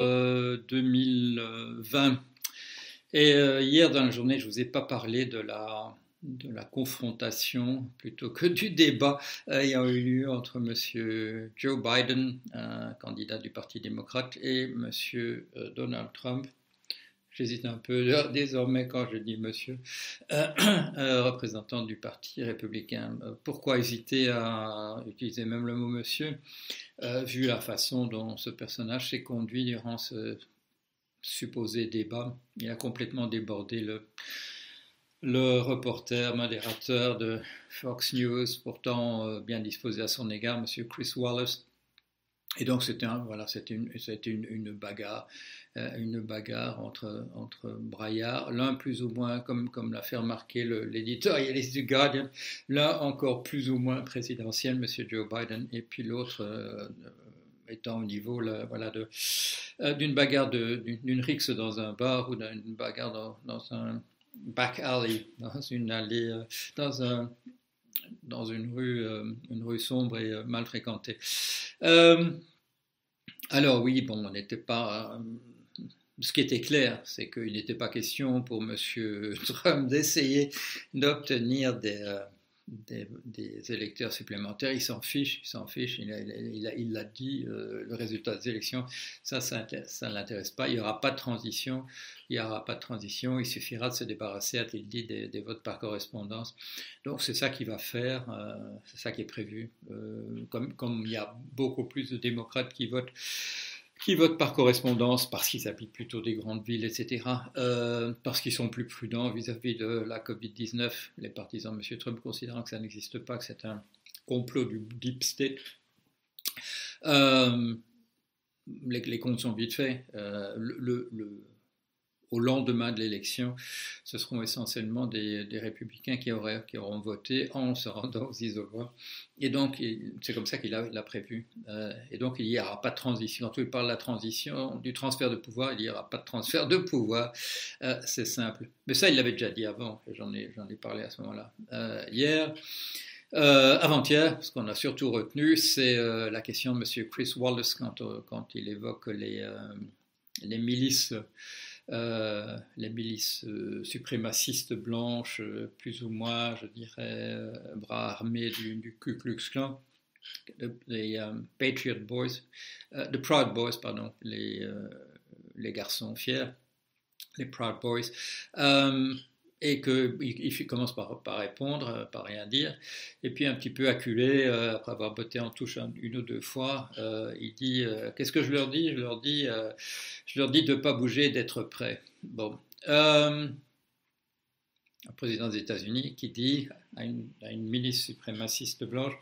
2020. Et hier dans la journée, je ne vous ai pas parlé de la de la confrontation plutôt que du débat ayant eu lieu entre M. Joe Biden, un candidat du Parti démocrate, et M. Euh, Donald Trump. J'hésite un peu désormais quand je dis monsieur, euh, euh, représentant du Parti républicain. Pourquoi hésiter à utiliser même le mot monsieur, vu la façon dont ce personnage s'est conduit durant ce supposé débat Il a complètement débordé le, le reporter, modérateur de Fox News, pourtant euh, bien disposé à son égard, M. Chris Wallace. Et donc c'était voilà, une, une, bagarre, euh, une bagarre entre, entre braillards, l'un plus ou moins, comme, comme l'a fait remarquer l'éditorialiste du Guardian, l'un encore plus ou moins présidentiel, M. Joe Biden, et puis l'autre euh, étant au niveau voilà, d'une bagarre, d'une rixe dans un bar ou d'une bagarre dans, un back alley, dans une allée, euh, dans, un, dans une, rue, euh, une rue sombre et euh, mal fréquentée. alors oui, bon, on n'était pas... ce qui était clair, c'est qu'il n'était pas question pour M. Trump d'essayer d'obtenir des des, électeurs supplémentaires, il s'en fiche, il s'en fiche, il l'a dit, euh, le résultat des élections, ça, ça ne l'intéresse pas, il n'y aura pas de transition, il n'y aura pas de transition, il suffira de se débarrasser, a-t-il dit, des, votes par correspondance. Donc c'est ça qu'il va faire, euh, c'est ça qui est prévu. Euh, comme, comme il y a beaucoup plus de démocrates qui votent qui votent par correspondance parce qu'ils habitent plutôt des grandes villes, etc., euh, parce qu'ils sont plus prudents vis-à-vis de la Covid-19, les partisans de M. Trump considérant que ça n'existe pas, que c'est un complot du deep state. Euh, les, comptes sont vite faits. Euh, le, au lendemain de l'élection, ce seront essentiellement des, républicains qui, auront voté en se rendant aux isoloirs. Et donc, c'est comme ça qu'il a, prévu. Euh, et donc, il n'y aura pas de transition. Quand il parle de la transition, du transfert de pouvoir, il n'y aura pas de transfert de pouvoir. Euh, c'est simple. Mais ça, il l'avait déjà dit avant, j'en ai, parlé à ce moment-là. Euh, hier, avant-hier, ce qu'on a surtout retenu, c'est la question de M. Chris Wallace quand, il évoque les milices euh, les milices euh, suprémacistes blanches, euh, plus ou moins, je dirais, bras armés du, Ku Klux Klan, les Patriot Boys, the Proud Boys, pardon, les, les garçons fiers, les Proud Boys et qu'il commence par, répondre, euh, par rien dire, et puis un petit peu acculé, euh, après avoir botté en touche une ou deux fois, euh, il dit Qu'est-ce que je leur dis? Je leur dis, je leur dis de ne pas bouger, d'être prêt. Bon un président des États-Unis qui dit à une, milice suprémaciste blanche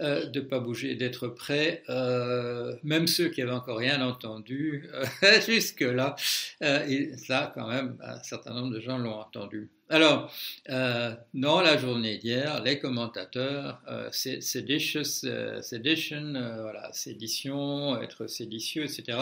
euh, de ne pas bouger, d'être prêt, euh, même ceux qui avaient encore rien entendu euh, jusque-là, et ça quand même, un certain nombre de gens l'ont entendu. Alors, dans la journée d'hier, les commentateurs, sedition, voilà, sédition, être séditieux, etc.,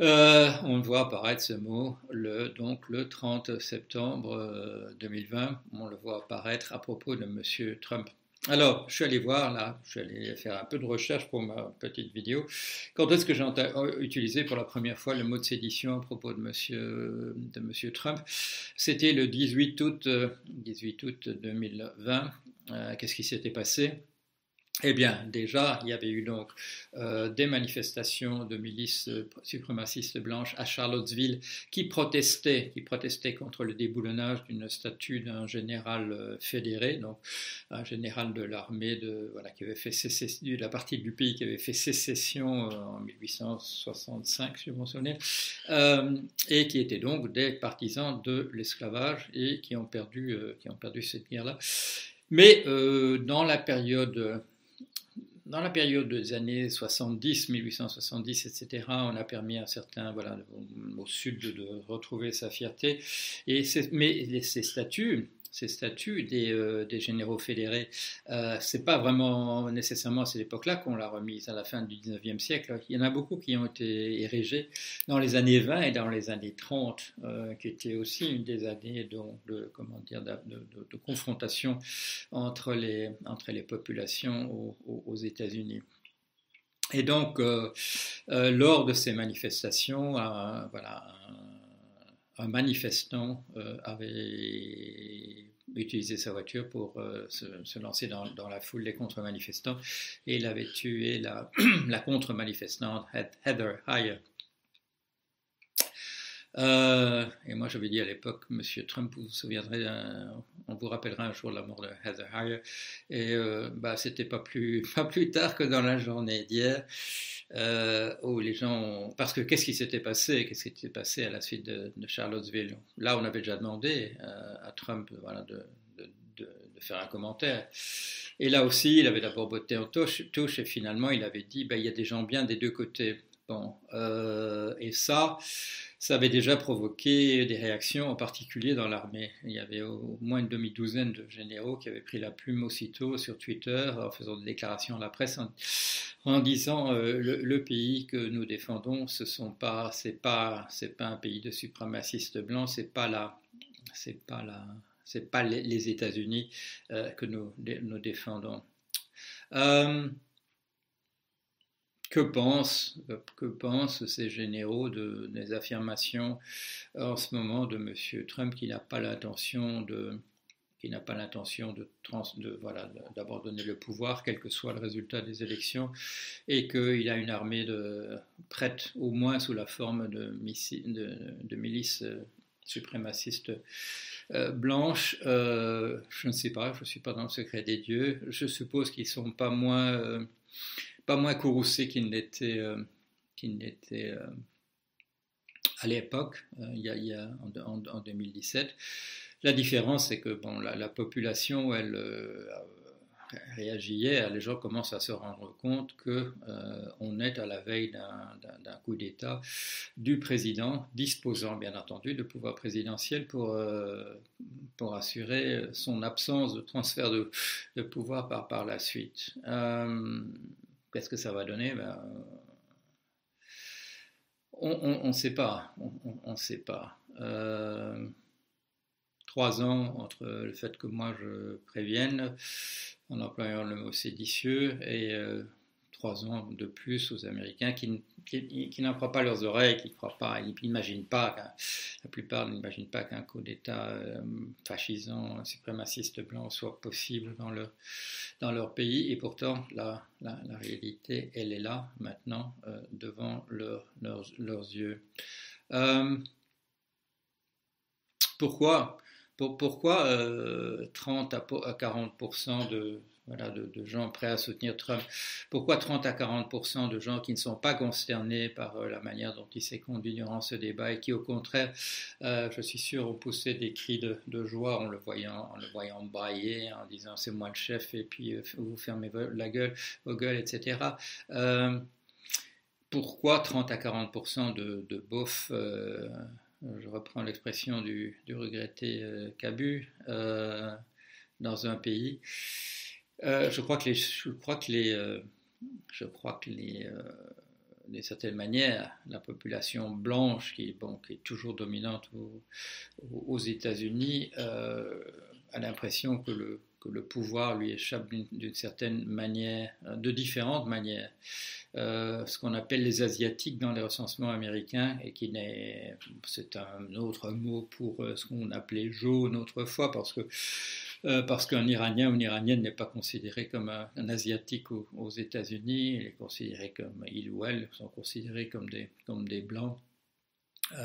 euh, on voit apparaître ce mot le, donc le 30 septembre 2020. Euh, on le voit apparaître à propos de M. Trump. Alors, je suis allé voir là, je suis allé faire un peu de recherche pour ma petite vidéo. Quand est-ce que j'ai euh, utilisé pour la première fois le mot de sédition à propos de M. de monsieur Trump? C'était le 18 août, 18 août 2020. Qu'est-ce qui s'était passé? Eh bien, déjà, il y avait eu donc euh, des manifestations de milices euh, suprémacistes blanches à Charlottesville qui protestaient, qui protestaient contre le déboulonnage d'une statue d'un général euh, fédéré, donc un général de l'armée de voilà qui avait fait sécession, la partie du pays qui avait fait sécession en 1865, si je me souviens, et qui étaient donc des partisans de l'esclavage et qui ont perdu, qui ont perdu cette guerre-là. Mais dans la période dans la période des années 70, 1870, etc., on a permis à certains, voilà, au, sud de, retrouver sa fierté. Et mais ces statuts, ces statuts des, euh, des généraux fédérés, euh, c'est pas vraiment nécessairement à cette époque-là qu'on l'a remise, à la fin du 19e siècle. Il y en a beaucoup qui ont été érigés dans les années 20 et dans les années 30, euh, qui étaient aussi une des années de, confrontation entre les, populations aux, États-Unis. Et donc, lors de ces manifestations, voilà, manifestant avait utilisé sa voiture pour se, lancer dans, la foule des contre-manifestants et il avait tué la, la contre-manifestante Heather Heyer. Euh, et moi, j'avais dit à l'époque, Monsieur Trump, vous vous souviendrez, on vous rappellera un jour la mort de Heather Heyer. Et euh, bah, c'était pas plus, pas plus tard que dans la journée d'hier, euh, où les gens. Parce que qu'est-ce qui s'était passé? Qu'est-ce qui s'était passé à la suite de, Charlottesville? Là, on avait déjà demandé à Trump voilà, de, de, de, faire un commentaire. Et là aussi, il avait d'abord botté en touche, touche, et finalement, il avait dit bah, il y a des gens bien des deux côtés. Bon, et ça ça avait déjà provoqué des réactions, en particulier dans l'armée. Il y avait au moins une demi-douzaine de généraux qui avaient pris la plume aussitôt sur Twitter en faisant des déclarations à la presse en, disant euh, le, pays que nous défendons, ce sont pas, un pays de suprémacistes blancs, c'est pas la, c'est pas les, États-Unis euh, que nous, nous défendons. Euh, que pensent, que pensent ces généraux de, des affirmations en ce moment de M. Trump qui n'a pas l'intention de qui n'a pas l'intention de, voilà, d'abandonner le pouvoir, quel que soit le résultat des élections, et qu'il a une armée prête au moins sous la forme de, de, milices euh, suprémacistes euh, blanches. Euh, je ne sais pas, je ne suis pas dans le secret des dieux. Je suppose qu'ils ne sont pas moins pas moins courroucé qu'il n'était euh, euh, à l'époque, euh, il, y a, en, 2017. La différence, c'est que bon, la, population, elle réagit les gens commencent à se rendre compte qu'on est à la veille d'un coup d'État du président, disposant bien entendu de pouvoir présidentiel pour, pour assurer son absence de transfert de, de pouvoir par, par la suite. Qu'est-ce que ça va donner ben, On ne sait pas. Euh, trois ans entre le fait que moi je prévienne, en employant le mot séditieux, et euh, trois ans de plus aux Américains qui, qui, n'en croient pas leurs oreilles, qui croient pas, ils n'imaginent pas, la plupart n'imaginent pas qu'un coup d'État euh, fascisant, suprémaciste blanc soit possible dans leur, dans leur pays. Et pourtant, la, la, réalité, elle est là maintenant euh, devant leurs, leurs yeux. Euh, pourquoi? Pourquoi 30 à 40% de, voilà, de, gens prêts à soutenir Trump. Pourquoi 30 à 40% de gens qui ne sont pas concernés par euh, la manière dont il s'est conduit durant ce débat et qui, au contraire, euh, je suis sûr, ont poussé des cris de, joie en le voyant, en le voyant brailler, en disant c'est moi le chef et puis euh, vous fermez la gueule, vos gueules, etc. pourquoi 30 à 40 de, de beaufs je reprends l'expression du, du, regretté Cabu, dans un pays? Euh, je crois que les, je crois que les, euh, je crois que les, euh, d'une certaine manière, la population blanche qui, bon, qui est toujours dominante aux, États-Unis a l'impression que le, que le pouvoir lui échappe d'une certaine manière, de différentes manières. ce qu'on appelle les asiatiques dans les recensements américains et qui n'est, c'est un autre mot pour ce qu'on appelait jaune autrefois parce que euh, parce qu'un Iranien ou une Iranienne n'est pas considéré comme un, Asiatique aux, États-Unis, il est considéré comme, il ou elle sont considérés comme des, comme des Blancs euh,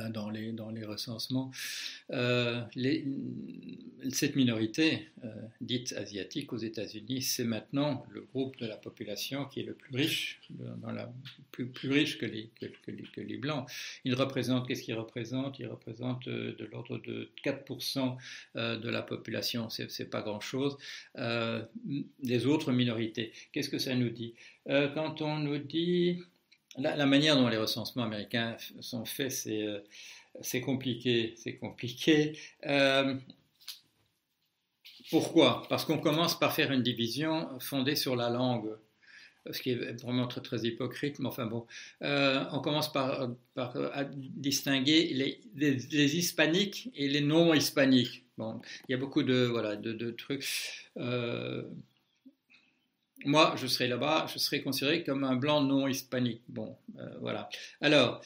dans, les, dans les recensements. Euh, cette minorité euh, dite asiatique aux États-Unis, c'est maintenant le groupe de la population qui est le plus riche, plus, riche que les, Blancs. Ils représentent, qu'est-ce qu'ils représentent Ils représentent de l'ordre de 4% de la population, c'est pas grand-chose. les autres minorités, qu'est-ce que ça nous dit? Quand on nous dit la, manière dont les recensements américains sont faits, c'est euh, compliqué. C'est compliqué. Euh, pourquoi? Parce qu'on commence par faire une division fondée sur la langue, ce qui est vraiment très, très hypocrite, mais enfin bon, euh, on commence par, distinguer les, hispaniques et les non-hispaniques. Bon, il y a beaucoup de, voilà, de, trucs moi, je serais là-bas, je serais considéré comme un blanc non hispanique. Bon, voilà. Alors,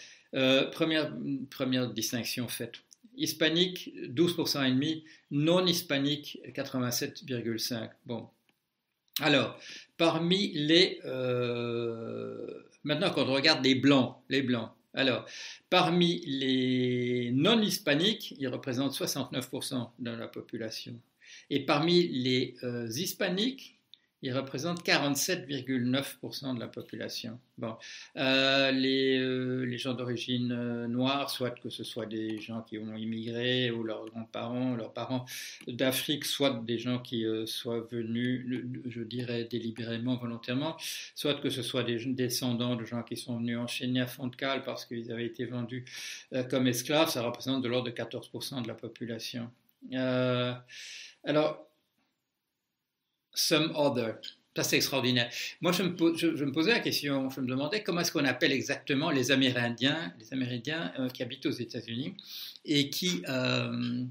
première, première distinction faite. Hispanique, 12% et demi, non hispanique, 87,5. Bon. Alors, parmi les... maintenant, quand on regarde les blancs, les blancs, alors, parmi les non-hispaniques, ils représentent 69% de la population. Et parmi les euh, hispaniques, ils représentent 47,9% de la population. Bon, euh, les, euh, les, gens d'origine euh, noire, soit que ce soit des gens qui ont immigré ou leurs grands-parents, leurs parents d'Afrique, soit des gens qui soient venus, je dirais délibérément, volontairement, soit que ce soit des descendants de gens qui sont venus enchaîner à fond de cale parce qu'ils avaient été vendus comme esclaves, ça représente de l'ordre de 14% de la population. alors, some other. Ça, c'est extraordinaire. Moi, je me, posais la question, je me demandais comment est-ce qu'on appelle exactement les Amérindiens, les Amérindiens euh, qui habitent aux États-Unis et qui, euh,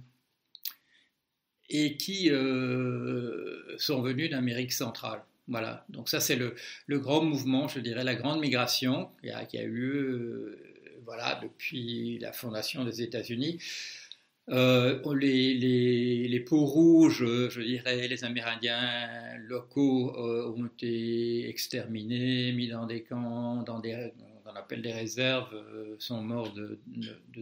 et qui euh, sont venus d'Amérique centrale. Voilà, donc ça c'est le, grand mouvement, je dirais, la grande migration qui a, qui a eu voilà, depuis la fondation des États-Unis. Euh, les, peaux rouges, je dirais, les Amérindiens locaux euh, ont été exterminés, mis dans des camps, dans des, on appelle des réserves, euh, sont morts de,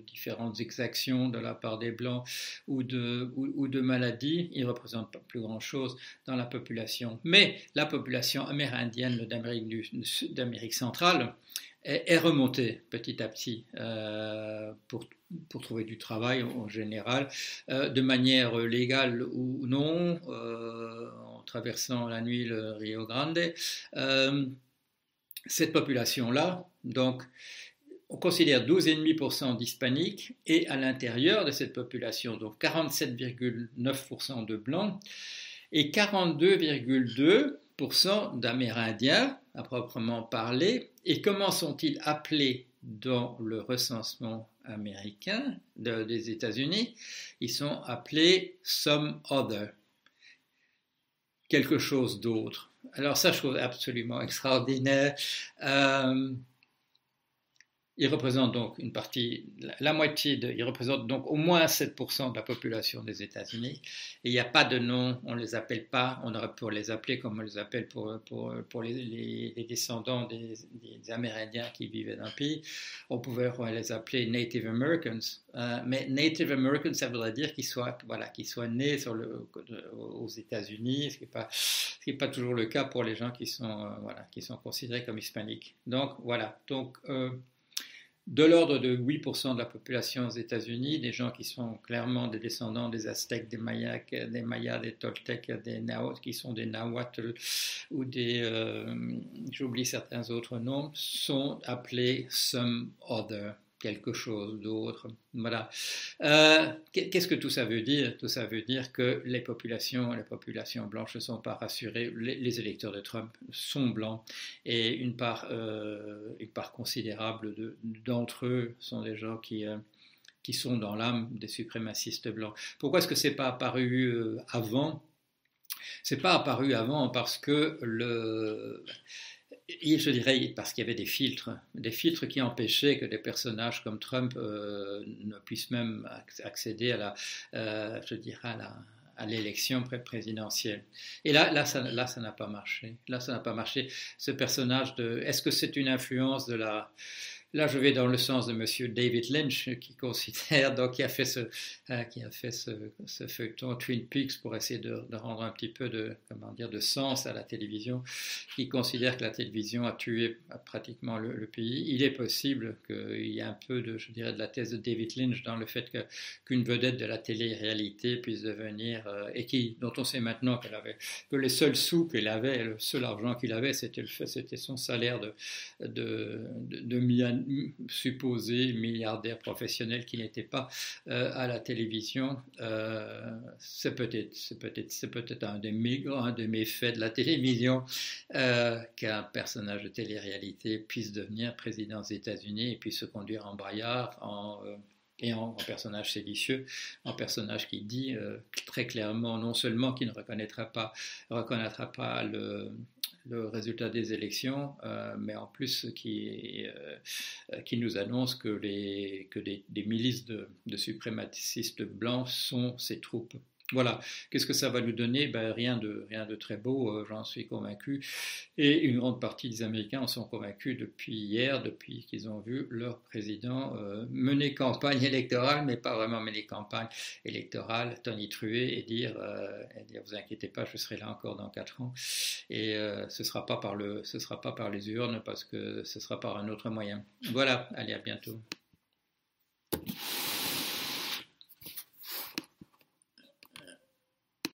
différentes exactions de la part des Blancs ou de, ou, de maladies. Ils ne représentent pas plus grand-chose dans la population. Mais la population amérindienne d'Amérique centrale est, remontée petit à petit pour pour trouver du travail en général, euh, de manière légale ou non, euh, en traversant la nuit le Rio Grande. Euh, cette population-là, donc, on considère 12,5% d'hispaniques et à l'intérieur de cette population, donc 47,9% de blancs et 42,2% d'amérindiens à proprement parler. Et comment sont-ils appelés dans le recensement américains des États-Unis, ils sont appelés some other, quelque chose d'autre. Alors ça, je trouve absolument extraordinaire. Euh, il représente donc une partie, la, moitié, de, il donc au moins 7% de la population des États-Unis. Et il n'y a pas de nom, on ne les appelle pas, on aurait pu les appeler comme on les appelle pour, pour, pour les, descendants des, Amérindiens qui vivaient dans le pays. On pouvait les appeler Native Americans. Euh, mais Native Americans, ça voudrait dire qu'ils soient, voilà, qu'ils soient nés aux États-Unis, ce qui n'est pas, pas toujours le cas pour les gens qui sont, euh, voilà, qui sont considérés comme hispaniques. Donc voilà. Donc, euh, de l'ordre de 8% de la population aux États-Unis, des gens qui sont clairement des descendants des Aztèques, des Mayas, des, Mayas, des Toltecs, des Nahuatl, qui sont des Nahuatl ou des, euh, j'oublie certains autres noms, sont appelés some other quelque chose d'autre. Voilà. Euh, qu'est-ce que tout ça veut dire? Tout ça veut dire que les populations, les populations blanches ne sont pas rassurées. Les, électeurs de Trump sont blancs et une part, euh, considérable d'entre eux sont des gens qui euh, qui sont dans l'âme des suprémacistes blancs. Pourquoi est-ce que c'est pas apparu avant? C'est pas apparu avant parce que le je dirais parce qu'il y avait des filtres, des filtres qui empêchaient que des personnages comme Trump euh, ne puissent même accéder à la, euh, je dirais à l'élection présidentielle. Et là, là, ça, là, ça n'a pas marché. Là, ça n'a pas marché. Ce personnage de, est-ce que c'est une influence de la, Là, je vais dans le sens de Monsieur David Lynch, qui considère, donc, qui a fait ce, euh, qui a fait ce, feuilleton Twin Peaks pour essayer de, rendre un petit peu de, comment dire, de sens à la télévision, qui considère que la télévision a tué pratiquement le, pays. Il est possible qu'il y ait un peu de, je dirais, de la thèse de David Lynch dans le fait qu'une vedette de la télé-réalité puisse devenir, euh, et qui, dont on sait maintenant qu'elle avait, que les seuls sous qu'il avait, le seul argent qu'il avait, c'était c'était son salaire de, de, de, de supposé milliardaire professionnel qui n'était pas euh, à la télévision. Euh, c'est peut-être, c'est peut-être, c'est peut-être un des un de mes faits de la télévision euh, qu'un personnage de télé-réalité puisse devenir président des États-Unis et puisse se conduire en braillard, en et en, personnage séditieux, en personnage qui dit très clairement non seulement qu'il ne reconnaîtra pas, reconnaîtra pas le, le résultat des élections, euh, mais en plus qui, euh, qui nous annonce que, les, que des, milices de, de blancs sont ces troupes voilà, qu'est-ce que ça va nous donner? Ben, rien, de, rien de très beau, euh, j'en suis convaincu. Et une grande partie des Américains en sont convaincus depuis hier, depuis qu'ils ont vu leur président euh, mener campagne électorale, mais pas vraiment mener campagne électorale, tonitruer et dire, euh, dire vous inquiétez pas, je serai là encore dans quatre ans. Et ce ne sera, sera pas par les urnes, parce que ce sera par un autre moyen. Voilà, allez, à bientôt.